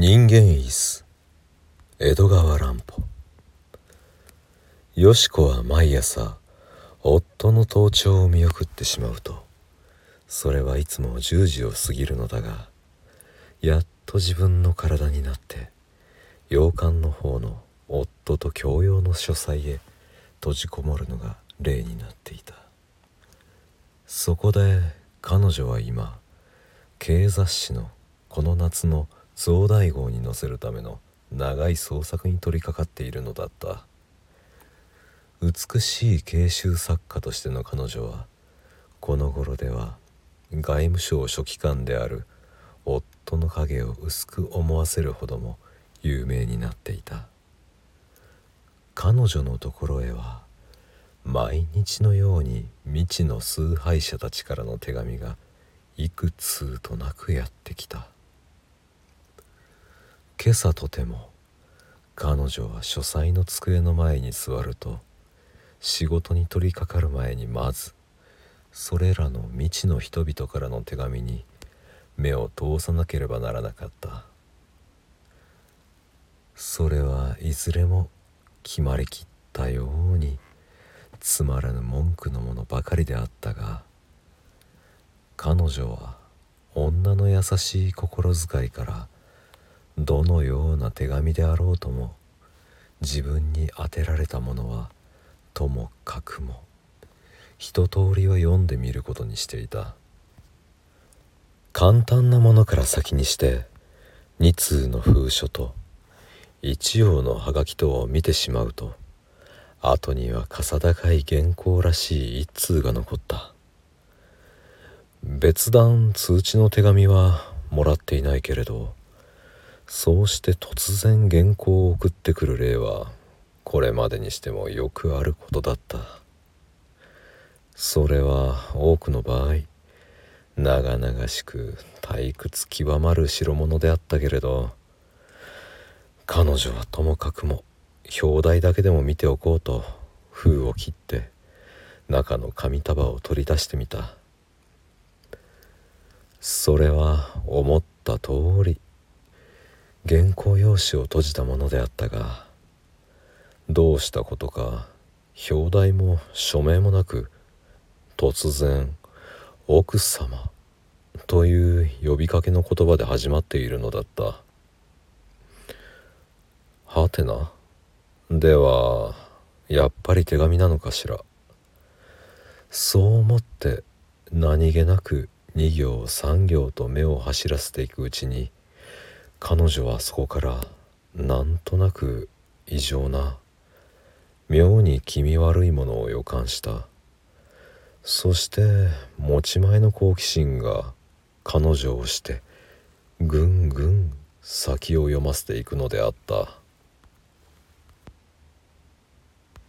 人間椅子江戸川乱歩。よし子は毎朝夫の登頂を見送ってしまうとそれはいつも10時を過ぎるのだがやっと自分の体になって洋館の方の夫と共用の書斎へ閉じこもるのが例になっていた。そこで彼女は今経雑誌のこの夏の増大号に載せるための長い創作に取り掛かっているのだった。美しい慶集作家としての彼女はこの頃では外務省書記官である夫の影を薄く思わせるほども有名になっていた。彼女のところへは毎日のように未知の崇拝者たちからの手紙が幾通となくやってきた。今朝とても彼女は書斎の机の前に座ると仕事に取り掛かる前にまずそれらの未知の人々からの手紙に目を通さなければならなかった。それはいずれも決まりきったようにつまらぬ文句のものばかりであったが彼女は女の優しい心遣いからどのような手紙であろうとも自分に当てられたものはともかくも一通りは読んでみることにしていた。簡単なものから先にして2通の封書と一葉のハガキとを見てしまうと後にはかさ高い原稿らしい一通が残った。別段通知の手紙はもらっていないけれどそうして突然原稿を送ってくる例はこれまでにしてもよくあることだった。それは多くの場合長々しく退屈極まる代物であったけれど彼女はともかくも表題だけでも見ておこうと封を切って中の紙束を取り出してみた。それは思った通り。原稿用紙を閉じたものであったがどうしたことか表題も署名もなく突然「奥様」という呼びかけの言葉で始まっているのだった。はてな。ではやっぱり手紙なのかしら。そう思って何気なく2行3行と目を走らせていくうちに彼女はそこからなんとなく異常な妙に気味悪いものを予感した。そして持ち前の好奇心が彼女をしてぐんぐん先を読ませていくのであった。